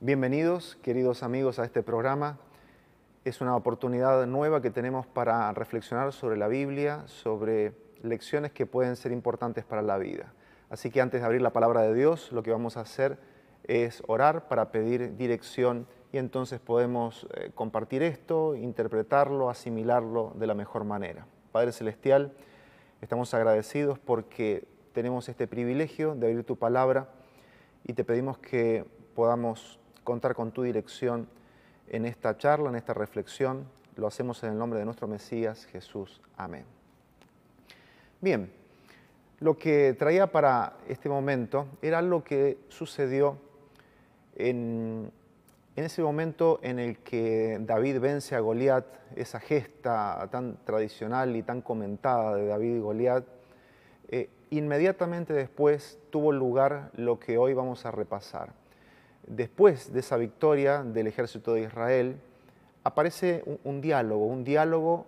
Bienvenidos, queridos amigos, a este programa. Es una oportunidad nueva que tenemos para reflexionar sobre la Biblia, sobre lecciones que pueden ser importantes para la vida. Así que antes de abrir la palabra de Dios, lo que vamos a hacer es orar para pedir dirección y entonces podemos eh, compartir esto, interpretarlo, asimilarlo de la mejor manera. Padre Celestial, estamos agradecidos porque tenemos este privilegio de abrir tu palabra y te pedimos que podamos contar con tu dirección en esta charla, en esta reflexión. Lo hacemos en el nombre de nuestro Mesías, Jesús. Amén. Bien, lo que traía para este momento era algo que sucedió en, en ese momento en el que David vence a Goliat, esa gesta tan tradicional y tan comentada de David y Goliat, eh, inmediatamente después tuvo lugar lo que hoy vamos a repasar. Después de esa victoria del ejército de Israel, aparece un, diálogo, un diálogo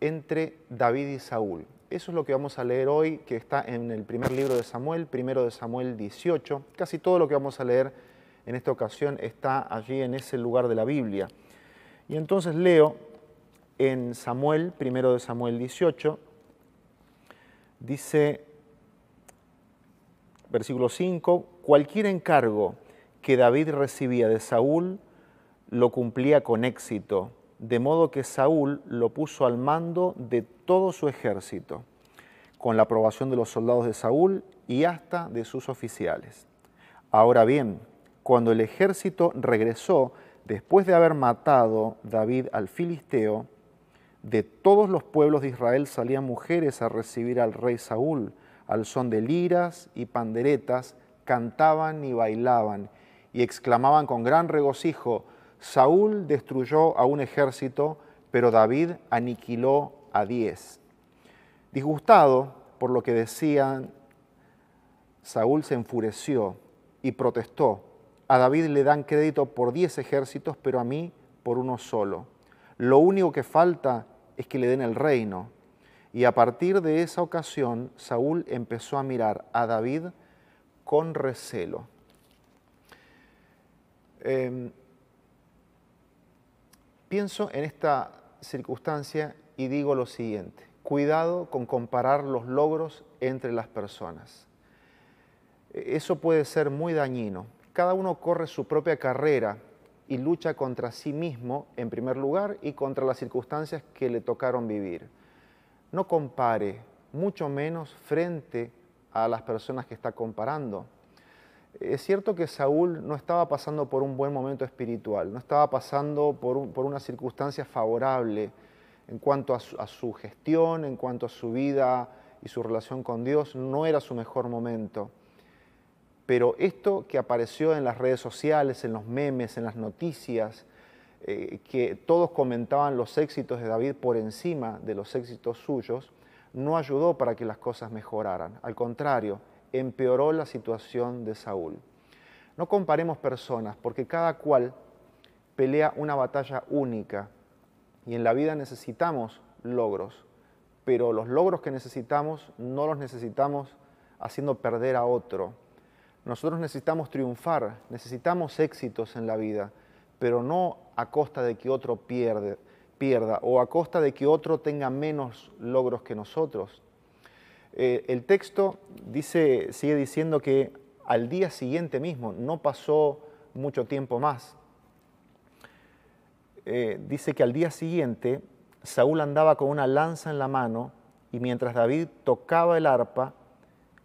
entre David y Saúl. Eso es lo que vamos a leer hoy, que está en el primer libro de Samuel, primero de Samuel 18. Casi todo lo que vamos a leer en esta ocasión está allí en ese lugar de la Biblia. Y entonces leo en Samuel, primero de Samuel 18, dice, versículo 5, cualquier encargo que David recibía de Saúl lo cumplía con éxito, de modo que Saúl lo puso al mando de todo su ejército, con la aprobación de los soldados de Saúl y hasta de sus oficiales. Ahora bien, cuando el ejército regresó, después de haber matado David al filisteo, de todos los pueblos de Israel salían mujeres a recibir al rey Saúl, al son de liras y panderetas, cantaban y bailaban, y exclamaban con gran regocijo, Saúl destruyó a un ejército, pero David aniquiló a diez. Disgustado por lo que decían, Saúl se enfureció y protestó a David le dan crédito por diez ejércitos, pero a mí por uno solo. Lo único que falta es que le den el reino. Y a partir de esa ocasión, Saúl empezó a mirar a David con recelo. Em, pienso en esta circunstancia y digo lo siguiente, cuidado con comparar los logros entre las personas. Eso puede ser muy dañino cada uno corre su propia carrera y lucha contra sí mismo en primer lugar y contra las circunstancias que le tocaron vivir. No compare, mucho menos frente a las personas que está comparando. Es cierto que Saúl no estaba pasando por un buen momento espiritual, no estaba pasando por, una circunstancia favorable en cuanto a su gestión, en cuanto a su vida y su relación con Dios, no era su mejor momento pero esto que apareció en las redes sociales, en los memes, en las noticias, eh, que todos comentaban los éxitos de David por encima de los éxitos suyos, no ayudó para que las cosas mejoraran. Al contrario, empeoró la situación de Saúl. No comparemos personas, porque cada cual pelea una batalla única y en la vida necesitamos logros, pero los logros que necesitamos no los necesitamos haciendo perder a otro, nosotros necesitamos triunfar, necesitamos éxitos en la vida, pero no a costa de que otro pierda o a costa de que otro tenga menos logros que nosotros. Eh, el texto dice, sigue diciendo que al día siguiente mismo, no pasó mucho tiempo más, eh, dice que al día siguiente Saúl andaba con una lanza en la mano y mientras David tocaba el arpa,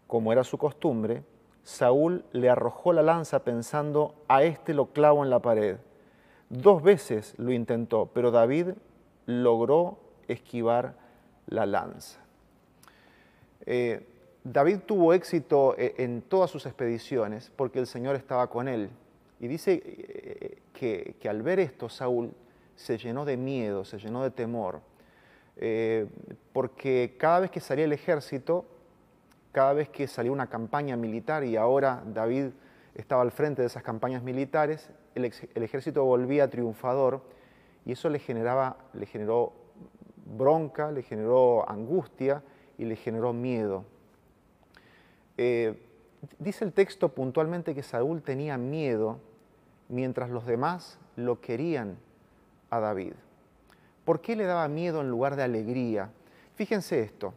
como era su costumbre, Saúl le arrojó la lanza pensando, a este lo clavo en la pared. Dos veces lo intentó, pero David logró esquivar la lanza. Eh, David tuvo éxito eh, en todas sus expediciones porque el Señor estaba con él. Y dice eh, que, al ver esto, Saúl se llenó de miedo, se llenó de temor, porque cada vez que salía el ejército, cada vez que salía una campaña militar y ahora David estaba al frente de esas campañas militares, el, ejército volvía triunfador y eso le, generaba, le generó bronca, le generó angustia y le generó miedo. Eh, dice el texto puntualmente que Saúl tenía miedo mientras los demás lo querían a David. ¿Por qué le daba miedo en lugar de alegría? Fíjense esto.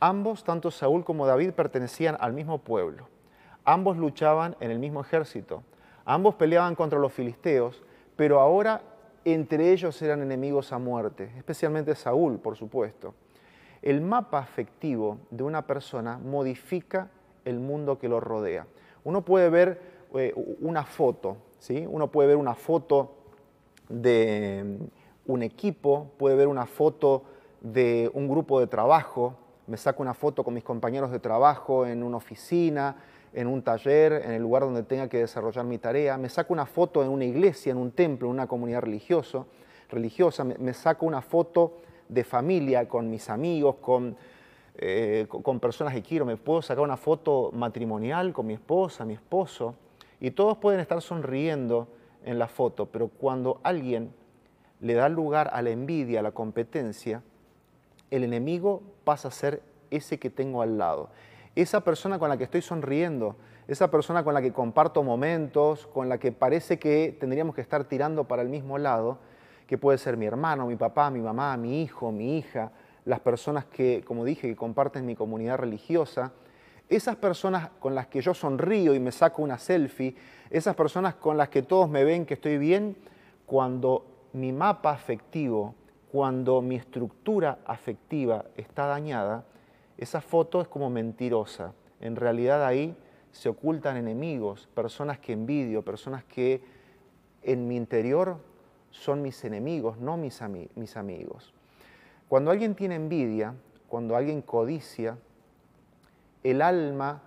Ambos, tanto Saúl como David, pertenecían al mismo pueblo. Ambos luchaban en el mismo ejército. Ambos peleaban contra los filisteos, pero ahora entre ellos eran enemigos a muerte, especialmente Saúl, por supuesto. El mapa afectivo de una persona modifica el mundo que lo rodea. Uno puede ver eh, una foto, ¿sí? Uno puede ver una foto de mm, un equipo, puede ver una foto de un grupo de trabajo, me saco una foto con mis compañeros de trabajo en una oficina, en un taller, en el lugar donde tenga que desarrollar mi tarea, me saco una foto en una iglesia, en un templo, en una comunidad religiosa, me, saco una foto de familia con mis amigos, con, eh, con personas que quiero, me puedo sacar una foto matrimonial con mi esposa, mi esposo, y todos pueden estar sonriendo en la foto, pero cuando alguien le da lugar a la envidia, a la competencia, el enemigo pasa a ser ese que tengo al lado. Esa persona con la que estoy sonriendo, esa persona con la que comparto momentos, con la que parece que tendríamos que estar tirando para el mismo lado, que puede ser mi hermano, mi papá, mi mamá, mi hijo, mi hija, las personas que, como dije, que comparten mi comunidad religiosa, esas personas con las que yo sonrío y me saco una selfie, esas personas con las que todos me ven que estoy bien, cuando mi mapa afectivo, cuando mi estructura afectiva está dañada, esa foto es como mentirosa. En realidad ahí se ocultan enemigos, personas que envidio, personas que en mi interior son mis enemigos, no mis, mis amigos. Cuando alguien tiene envidia, cuando alguien codicia, el alma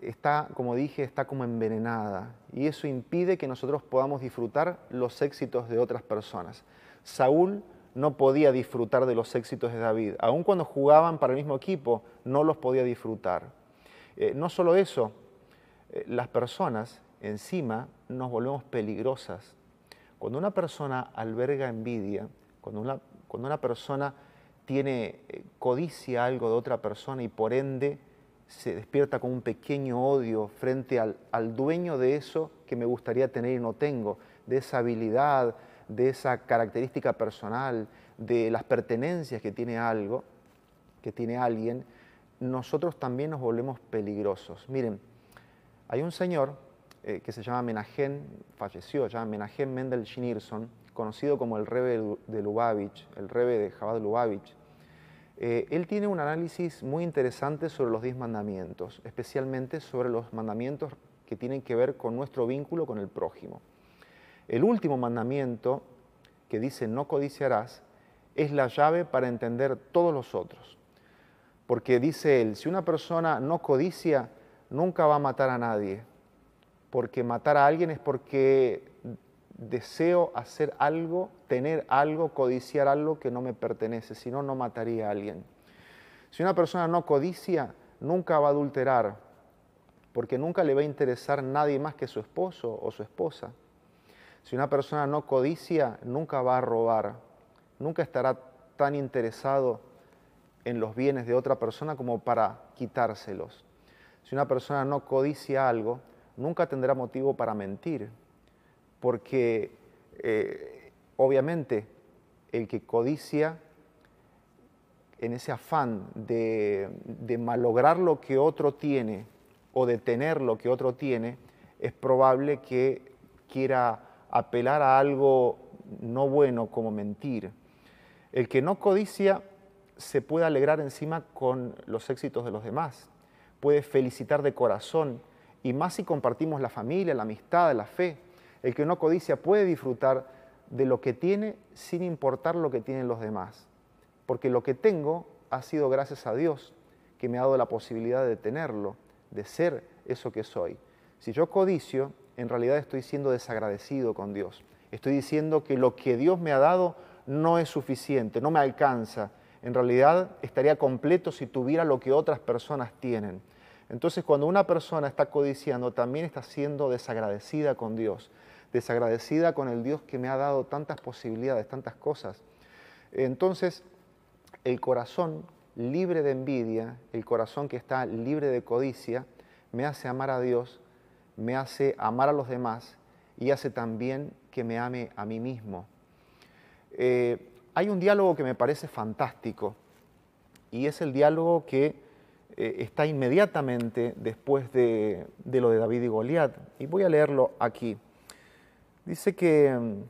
está, como dije, está como envenenada y eso impide que nosotros podamos disfrutar los éxitos de otras personas. Saúl no podía disfrutar de los éxitos de David. Aun cuando jugaban para el mismo equipo, no los podía disfrutar. Eh, no solo eso, eh, las personas encima nos volvemos peligrosas. Cuando una persona alberga envidia, cuando una, cuando una persona tiene eh, codicia algo de otra persona y por ende se despierta con un pequeño odio frente al, al dueño de eso que me gustaría tener y no tengo, de esa habilidad, de esa característica personal, de las pertenencias que tiene algo, que tiene alguien, nosotros también nos volvemos peligrosos. Miren, hay un señor eh, que se llama Menahem, falleció ya, Menahem Mendel Schneerson, conocido como el Rebe de Lubavitch, el Rebe de Jabad Lubavitch. Eh, él tiene un análisis muy interesante sobre los diez mandamientos, especialmente sobre los mandamientos que tienen que ver con nuestro vínculo con el prójimo. El último mandamiento que dice no codiciarás es la llave para entender todos los otros. Porque dice él, si una persona no codicia, nunca va a matar a nadie. Porque matar a alguien es porque deseo hacer algo, tener algo, codiciar algo que no me pertenece, si no, no mataría a alguien. Si una persona no codicia, nunca va a adulterar, porque nunca le va a interesar nadie más que su esposo o su esposa. Si una persona no codicia, nunca va a robar, nunca estará tan interesado en los bienes de otra persona como para quitárselos. Si una persona no codicia algo, nunca tendrá motivo para mentir, porque eh, obviamente el que codicia en ese afán de, de malograr lo que otro tiene o de tener lo que otro tiene, es probable que quiera apelar a algo no bueno como mentir. El que no codicia se puede alegrar encima con los éxitos de los demás, puede felicitar de corazón y más si compartimos la familia, la amistad, la fe. El que no codicia puede disfrutar de lo que tiene sin importar lo que tienen los demás, porque lo que tengo ha sido gracias a Dios que me ha dado la posibilidad de tenerlo, de ser eso que soy. Si yo codicio, en realidad estoy siendo desagradecido con Dios. Estoy diciendo que lo que Dios me ha dado no es suficiente, no me alcanza. En realidad estaría completo si tuviera lo que otras personas tienen. Entonces cuando una persona está codiciando, también está siendo desagradecida con Dios, desagradecida con el Dios que me ha dado tantas posibilidades, tantas cosas. Entonces el corazón libre de envidia, el corazón que está libre de codicia, me hace amar a Dios me hace amar a los demás y hace también que me ame a mí mismo. Eh, hay un diálogo que me parece fantástico y es el diálogo que eh, está inmediatamente después de, de, lo de David y Goliat. Y voy a leerlo aquí. Dice que mm,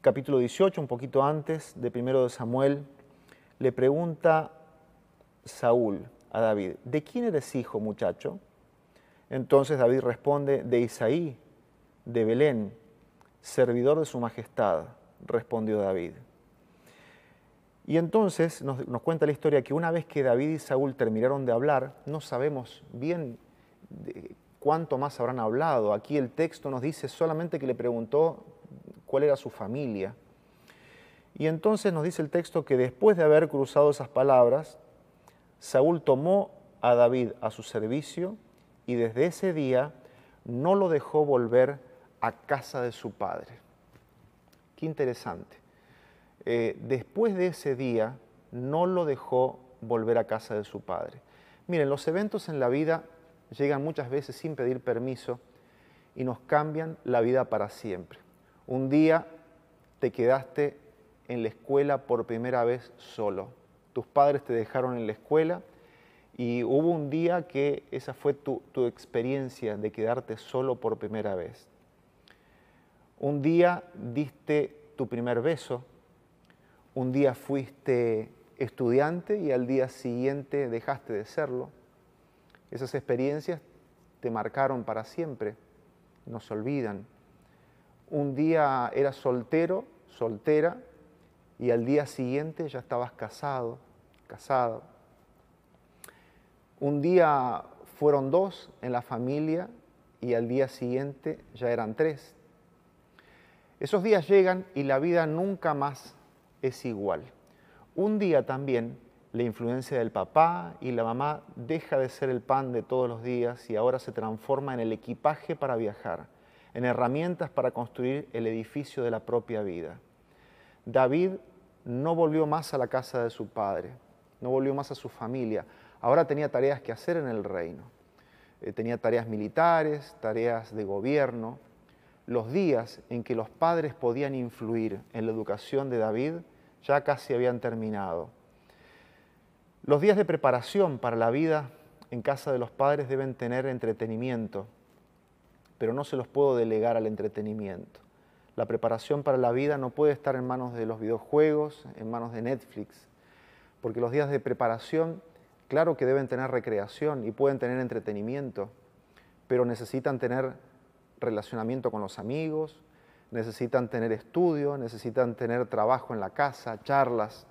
capítulo 18, un poquito antes de primero de Samuel, le pregunta Saúl a David, ¿de quién eres hijo, muchacho? Entonces David responde, de Isaí, de Belén, servidor de su majestad, respondió David. Y entonces nos, cuenta la historia que una vez que David y Saúl terminaron de hablar, no sabemos bien cuánto más habrán hablado. Aquí el texto nos dice solamente que le preguntó cuál era su familia. Y entonces nos dice el texto que después de haber cruzado esas palabras, Saúl tomó a David a su servicio y desde ese día no lo dejó volver a casa de su padre. Qué interesante. Eh, después de ese día no lo dejó volver a casa de su padre. Miren, los eventos en la vida llegan muchas veces sin pedir permiso y nos cambian la vida para siempre. Un día te quedaste en la escuela por primera vez solo tus padres te dejaron en la escuela y hubo un día que esa fue tu, experiencia de quedarte solo por primera vez. Un día diste tu primer beso, un día fuiste estudiante y al día siguiente dejaste de serlo. Esas experiencias te marcaron para siempre, no se olvidan. Un día eras soltero, soltera, y al día siguiente ya estabas casado, casado. Un día fueron dos en la familia y al día siguiente ya eran tres. Esos días llegan y la vida nunca más es igual. Un día también la influencia del papá y la mamá deja de ser el pan de todos los días y ahora se transforma en el equipaje para viajar, en herramientas para construir el edificio de la propia vida. David no volvió más a la casa de su padre, no volvió más a su familia. Ahora tenía tareas que hacer en el reino. Eh, tenía tareas militares, tareas de gobierno. Los días en que los padres podían influir en la educación de David ya casi habían terminado. Los días de preparación para la vida en casa de los padres deben tener entretenimiento, pero no se los puedo delegar al entretenimiento. La preparación para la vida no puede estar en manos de los videojuegos, en manos de Netflix, porque los días de preparación, claro que deben tener recreación y pueden tener entretenimiento, pero necesitan tener relacionamiento con los amigos, necesitan tener estudio, necesitan tener trabajo en la casa, charlas.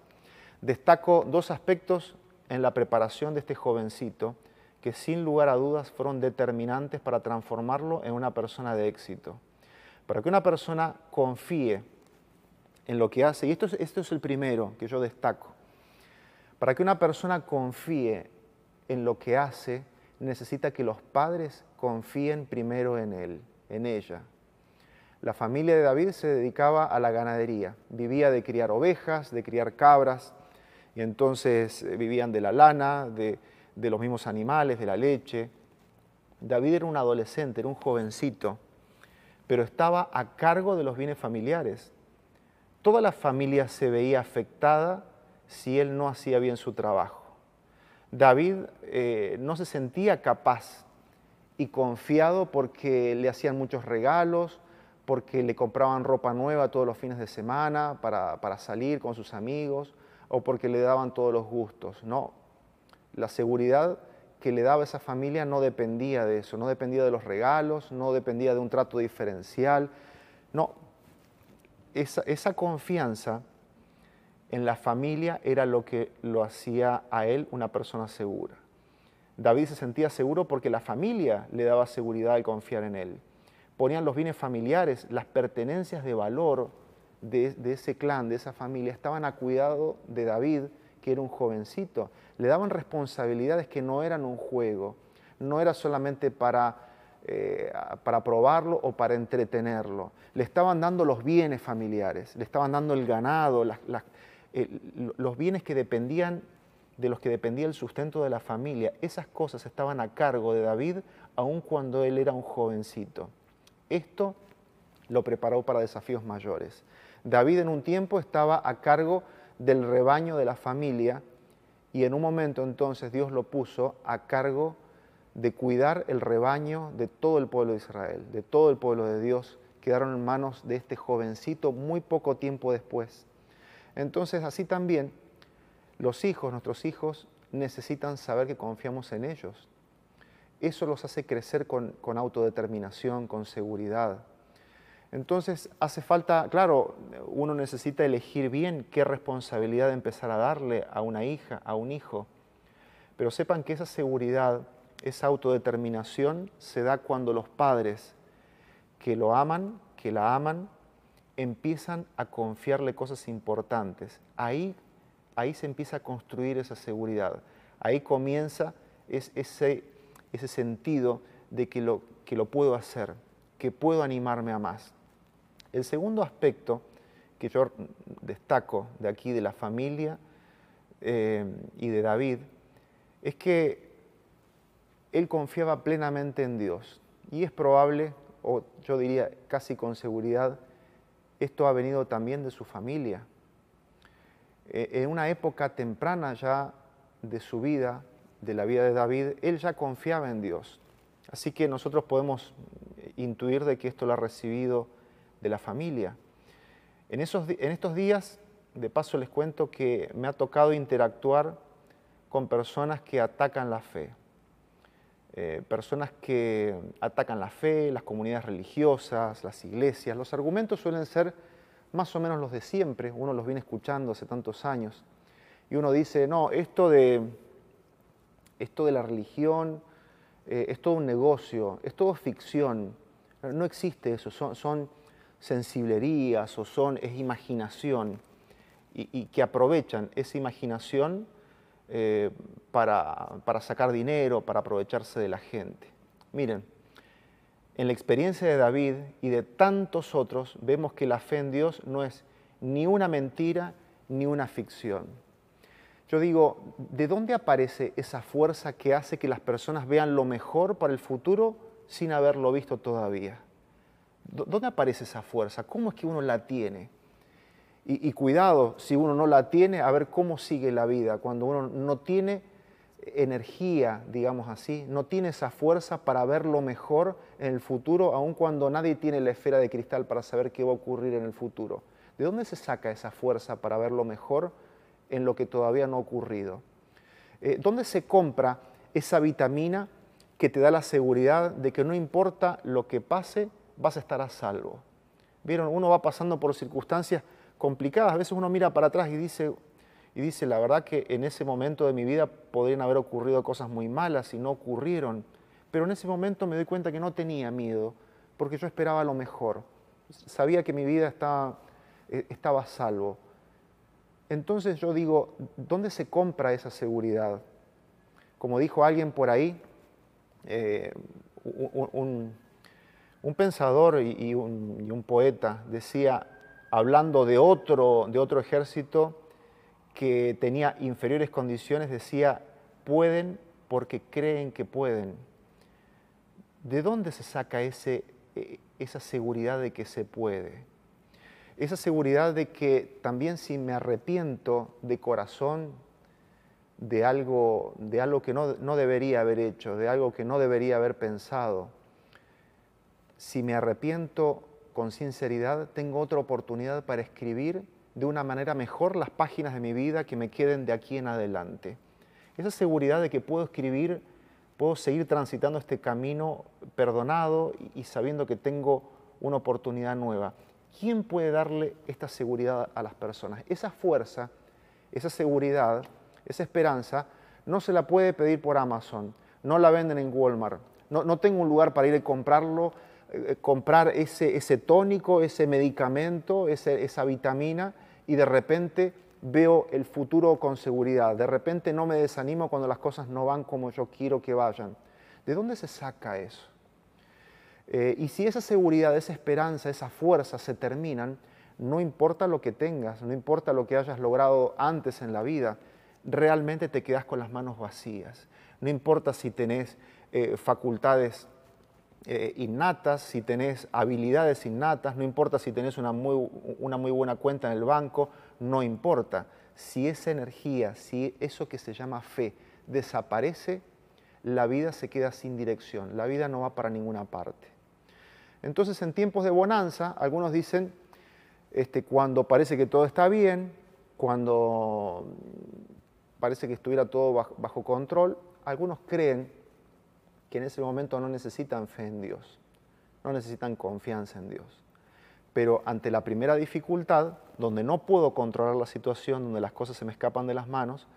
Destaco dos aspectos en la preparación de este jovencito que sin lugar a dudas fueron determinantes para transformarlo en una persona de éxito. Para que una persona confíe en lo que hace, y esto es, esto es el primero que yo destaco, para que una persona confíe en lo que hace, necesita que los padres confíen primero en él, en ella. La familia de David se dedicaba a la ganadería, vivía de criar ovejas, de criar cabras, y entonces eh, vivían de la lana, de, los mismos animales, de la leche. David era un adolescente, era un jovencito, pero estaba a cargo de los bienes familiares. Toda la familia se veía afectada si él no hacía bien su trabajo. David eh, no se sentía capaz y confiado porque le hacían muchos regalos, porque le compraban ropa nueva todos los fines de semana para, para salir con sus amigos o porque le daban todos los gustos. No, la seguridad que le daba esa familia no dependía de eso, no dependía de los regalos, no dependía de un trato diferencial. No, esa, esa confianza en la familia era lo que lo hacía a él una persona segura. David se sentía seguro porque la familia le daba seguridad al confiar en él. Ponían los bienes familiares, las pertenencias de valor de, ese clan, de esa familia, estaban a cuidado de David que era un jovencito. Le daban responsabilidades que no eran un juego, no era solamente para, eh, para probarlo o para entretenerlo. Le estaban dando los bienes familiares, le estaban dando el ganado, los bienes que dependían de los que dependía el sustento de la familia, esas cosas estaban a cargo de David aun cuando él era un jovencito. Esto lo preparó para desafíos mayores. David en un tiempo estaba a cargo del rebaño de la familia y en un momento entonces Dios lo puso a cargo de cuidar el rebaño de todo el pueblo de Israel, de todo el pueblo de Dios, quedaron en manos de este jovencito muy poco tiempo después. Entonces así también los hijos, nuestros hijos, necesitan saber que confiamos en ellos. Eso los hace crecer con, autodeterminación, con seguridad. Entonces hace falta, claro, uno necesita elegir bien qué responsabilidad empezar a darle a una hija, a un hijo, pero sepan que esa seguridad, esa autodeterminación se da cuando los padres que lo aman, que la aman, empiezan a confiarle cosas importantes. Ahí ahí se empieza a construir esa seguridad. Ahí comienza ese, ese sentido de que lo, que lo puedo hacer, que puedo animarme a más. El segundo aspecto que yo destaco de aquí de la familia eh, y de David es que él confiaba plenamente en Dios. Y es probable, o yo diría casi con seguridad, esto ha venido también de su familia. Eh, en una época temprana ya de su vida, de la vida de David, él ya confiaba en Dios. Así que nosotros podemos intuir de que esto lo ha recibido de la familia. En, esos, en estos días, de paso les cuento que me ha tocado interactuar con personas que atacan la fe. Eh, personas que atacan la fe, las comunidades religiosas, las iglesias. Los argumentos suelen ser más o menos los de siempre, uno los viene escuchando hace tantos años, y uno dice, no, esto de, esto de la religión eh, es todo un negocio, es todo ficción, no existe eso, son, sensiblerías o son, es imaginación, y, que aprovechan esa imaginación eh, para, para sacar dinero, para aprovecharse de la gente. Miren, en la experiencia de David y de tantos otros, vemos que la fe en Dios no es ni una mentira ni una ficción. Yo digo, ¿de dónde aparece esa fuerza que hace que las personas vean lo mejor para el futuro sin haberlo visto todavía? ¿Dónde aparece esa fuerza? ¿Cómo es que uno la tiene? Y, y, cuidado, si uno no la tiene, a ver cómo sigue la vida, cuando uno no tiene energía, digamos así, no tiene esa fuerza para ver lo mejor en el futuro, aun cuando nadie tiene la esfera de cristal para saber qué va a ocurrir en el futuro. ¿De dónde se saca esa fuerza para ver lo mejor en lo que todavía no ha ocurrido? Eh, ¿Dónde se compra esa vitamina que te da la seguridad de que no importa lo que pase, vas a estar a salvo? Vieron, uno va pasando por circunstancias complicadas, a veces uno mira para atrás y dice, y dice, la verdad que en ese momento de mi vida podrían haber ocurrido cosas muy malas y no ocurrieron, pero en ese momento me doy cuenta que no tenía miedo, porque yo esperaba lo mejor, sabía que mi vida estaba, e, estaba a salvo. Entonces yo digo, ¿dónde se compra esa seguridad? Como dijo alguien por ahí, eh, un, pensador y, un, poeta decía, hablando de otro, de otro ejército, que tenía inferiores condiciones decía, pueden porque creen que pueden. ¿De dónde se saca ese, e, esa seguridad de que se puede? Esa seguridad de que también si me arrepiento de corazón de algo, de algo que no, no debería haber hecho, de algo que no debería haber pensado, si me arrepiento con sinceridad, tengo otra oportunidad para escribir de una manera mejor las páginas de mi vida que me queden de aquí en adelante. Esa seguridad de que puedo escribir, puedo seguir transitando este camino perdonado y sabiendo que tengo una oportunidad nueva. ¿Quién puede darle esta seguridad a las personas? Esa fuerza, esa seguridad, esa esperanza, no se la puede pedir por Amazon, no la venden en Walmart, no, tengo un lugar para ir a comprarlo, eh, comprar ese, ese tónico, ese medicamento, esa vitamina y de repente veo el futuro con seguridad. De repente no me desanimo cuando las cosas no van como yo quiero que vayan. ¿De dónde se saca eso? Eh, y si esa seguridad, esa esperanza, esa fuerza se terminan, no importa lo que tengas, no importa lo que hayas logrado antes en la vida, realmente te quedas con las manos vacías. No importa si tenés eh, facultades eh, innatas, si tenés habilidades innatas, no importa si tenés una muy, una muy buena cuenta en el banco, no importa. Si esa energía, si eso que se llama fe desaparece, la vida se queda sin dirección, la vida no va para ninguna parte. Entonces en tiempos de bonanza, algunos dicen, este, cuando parece que todo está bien, cuando parece que estuviera todo bajo, control, algunos creen que en ese momento no necesitan fe en Dios, no necesitan confianza en Dios. Pero ante la primera dificultad, donde no puedo controlar la situación, donde las cosas se me escapan de las manos,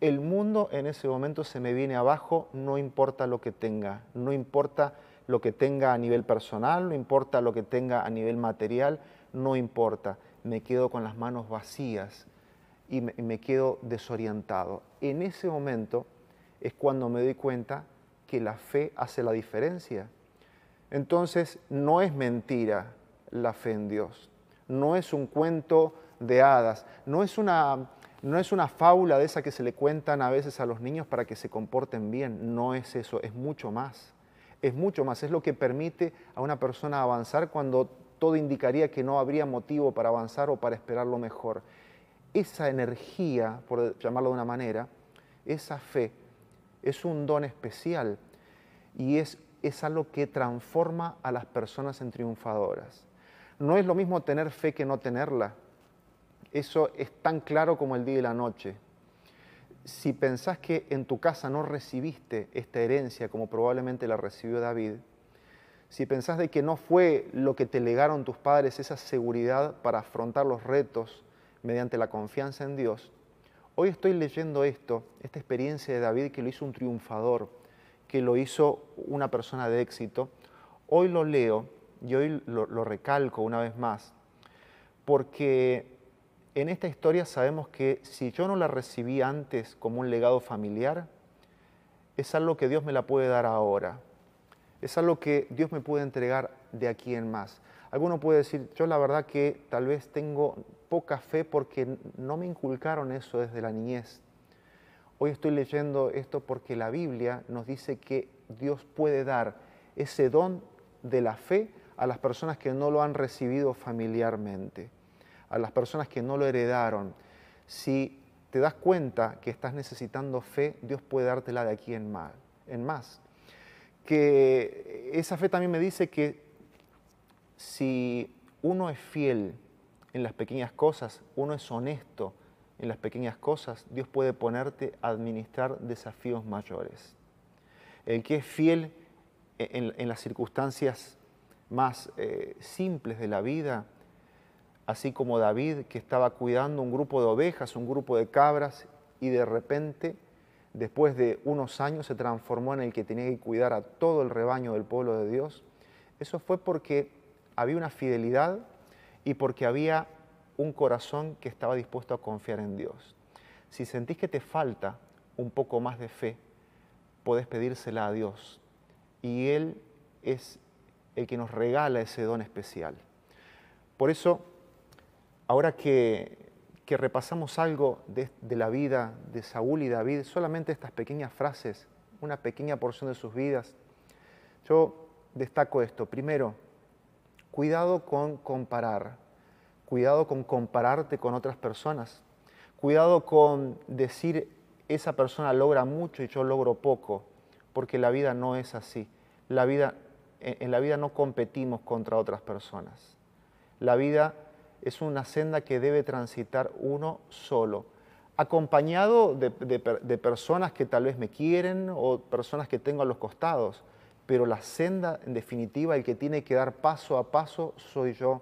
el mundo en ese momento se me viene abajo, no importa lo que tenga, no importa lo que tenga a nivel personal, no importa lo que tenga a nivel material, no importa, me quedo con las manos vacías y me, quedo desorientado. En ese momento es cuando me doy cuenta que la fe hace la diferencia. Entonces no es mentira la fe en Dios, no es un cuento de hadas, no es una, no es una fábula de esa que se le cuentan a veces a los niños para que se comporten bien, no es eso, es mucho más, es mucho más, es lo que permite a una persona avanzar cuando todo indicaría que no habría motivo para avanzar o para esperar lo mejor. Esa energía, por llamarlo de una manera, esa fe, es un don especial y es, es algo que transforma a las personas en triunfadoras. No es lo mismo tener fe que no tenerla. Eso es tan claro como el día y la noche. Si pensás que en tu casa no recibiste esta herencia como probablemente la recibió David, si pensás de que no fue lo que te legaron tus padres, esa seguridad para afrontar los retos mediante la confianza en Dios, hoy estoy leyendo esto, esta experiencia de David que lo hizo un triunfador, que lo hizo una persona de éxito, hoy lo leo y hoy lo, lo recalco una vez más, porque en esta historia sabemos que si yo no la recibí antes como un legado familiar, es algo que Dios me la puede dar ahora es algo que Dios me puede entregar de aquí en más. Alguno puede decir, yo la verdad que tal vez tengo poca fe porque no me inculcaron eso desde la niñez. Hoy estoy leyendo esto porque la Biblia nos dice que Dios puede dar ese don de la fe a las personas que no lo han recibido familiarmente, a las personas que no lo heredaron. Si te das cuenta que estás necesitando fe, Dios puede dártela de aquí en más. En más que esa fe también me dice que si uno es fiel en las pequeñas cosas, uno es honesto en las pequeñas cosas, Dios puede ponerte a administrar desafíos mayores. El que es fiel en, las circunstancias más eh, simples de la vida, así como David que estaba cuidando un grupo de ovejas, un grupo de cabras, y de repente después de unos años se transformó en el que tenía que cuidar a todo el rebaño del pueblo de Dios, eso fue porque había una fidelidad y porque había un corazón que estaba dispuesto a confiar en Dios. Si sentís que te falta un poco más de fe, podés pedírsela a Dios y Él es el que nos regala ese don especial. Por eso, ahora que repasamos algo de, la vida de Saúl y David, solamente estas pequeñas frases, una pequeña porción de sus vidas, yo destaco esto. Primero, cuidado con comparar, cuidado con compararte con otras personas, cuidado con decir esa persona logra mucho y yo logro poco, porque la vida no es así. La vida, en la vida no competimos contra otras personas. La vida es una senda que debe transitar uno solo, acompañado de, personas que tal vez me quieren o personas que tengo a los costados, pero la senda, en definitiva, el que tiene que dar paso a paso soy yo.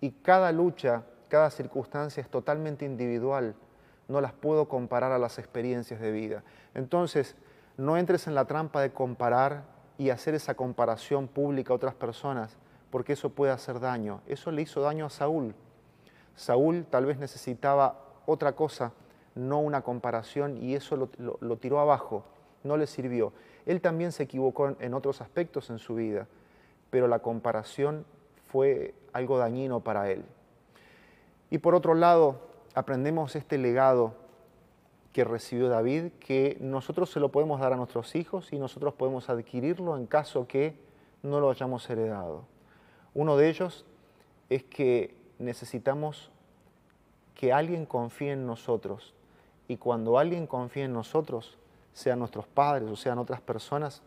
Y cada lucha, cada circunstancia es totalmente individual, no las puedo comparar a las experiencias de vida. Entonces, no entres en la trampa de comparar y hacer esa comparación pública a otras personas, porque eso puede hacer daño. Eso le hizo daño a Saúl. Saúl tal vez necesitaba otra cosa, no una comparación, y eso lo, tiró abajo, no le sirvió. Él también se equivocó en otros aspectos en su vida, pero la comparación fue algo dañino para él. Y por otro lado, aprendemos este legado que recibió David, que nosotros se lo podemos dar a nuestros hijos y nosotros podemos adquirirlo en caso que no lo hayamos heredado. Uno de ellos es que necesitamos que alguien confíe en nosotros y cuando alguien confía en nosotros, sean nuestros padres o sean otras personas,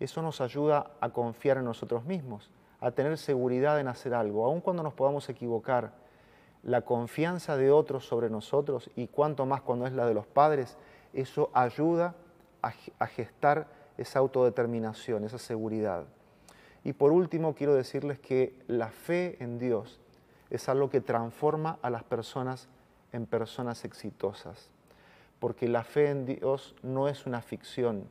eso nos ayuda a confiar en nosotros mismos, a tener seguridad en hacer algo, aun cuando nos podamos equivocar. La confianza de otros sobre nosotros y cuanto más cuando es la de los padres, eso ayuda a, gestar esa autodeterminación, esa seguridad. Y por último, quiero decirles que la fe en Dios es algo que transforma a las personas en personas exitosas porque la fe en Dios no es una ficción,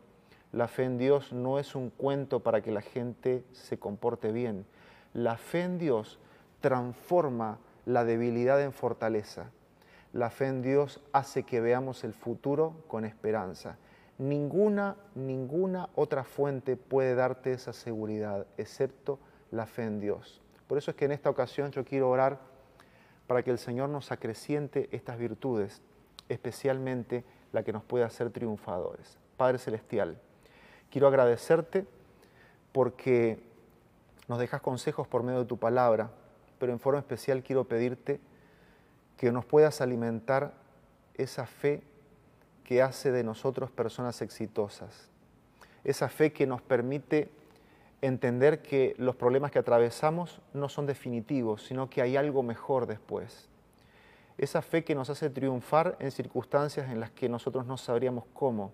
la fe en Dios no es un cuento para que la gente se comporte bien. La fe en Dios transforma la debilidad en fortaleza. La fe en Dios hace que veamos el futuro con esperanza. Ninguna, ninguna otra fuente puede darte esa seguridad, excepto la fe en Dios. Por eso es que en esta ocasión yo quiero orar para que el Señor nos acreciente estas virtudes especialmente la que nos puede hacer triunfadores. Padre Celestial, quiero agradecerte porque nos dejas consejos por medio de tu palabra, pero en forma especial quiero pedirte que nos puedas alimentar esa fe que hace de nosotros personas exitosas, esa fe que nos permite entender que los problemas que atravesamos no son definitivos, sino que hay algo mejor después esa fe que nos hace triunfar en circunstancias en las que nosotros no sabríamos cómo.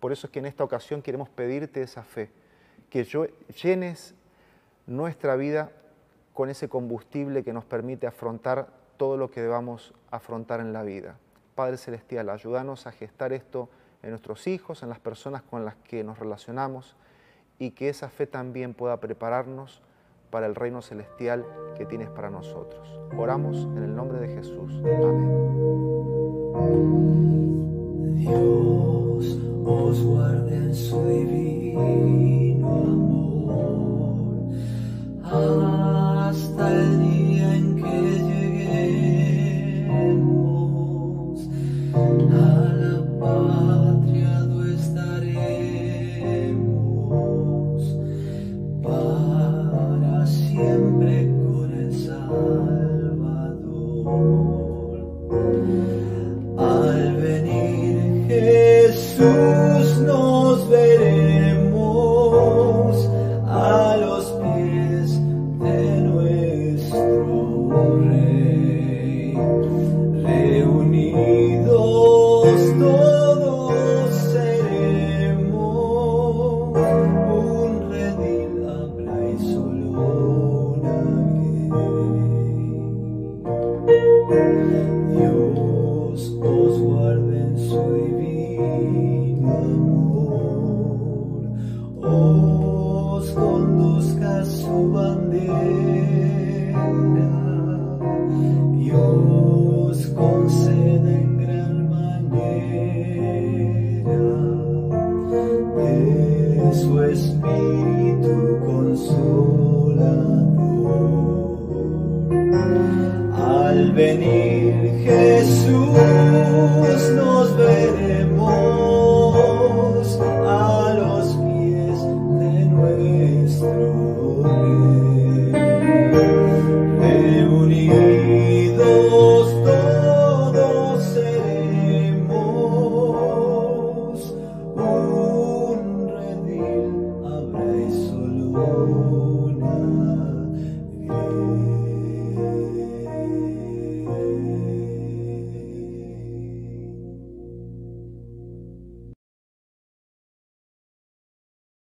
Por eso es que en esta ocasión queremos pedirte esa fe, que llenes nuestra vida con ese combustible que nos permite afrontar todo lo que debamos afrontar en la vida. Padre Celestial, ayúdanos a gestar esto en nuestros hijos, en las personas con las que nos relacionamos y que esa fe también pueda prepararnos para el reino celestial que tienes para nosotros. Oramos en el nombre de Jesús. Amén. Dios os guarde en su divino amor hasta el día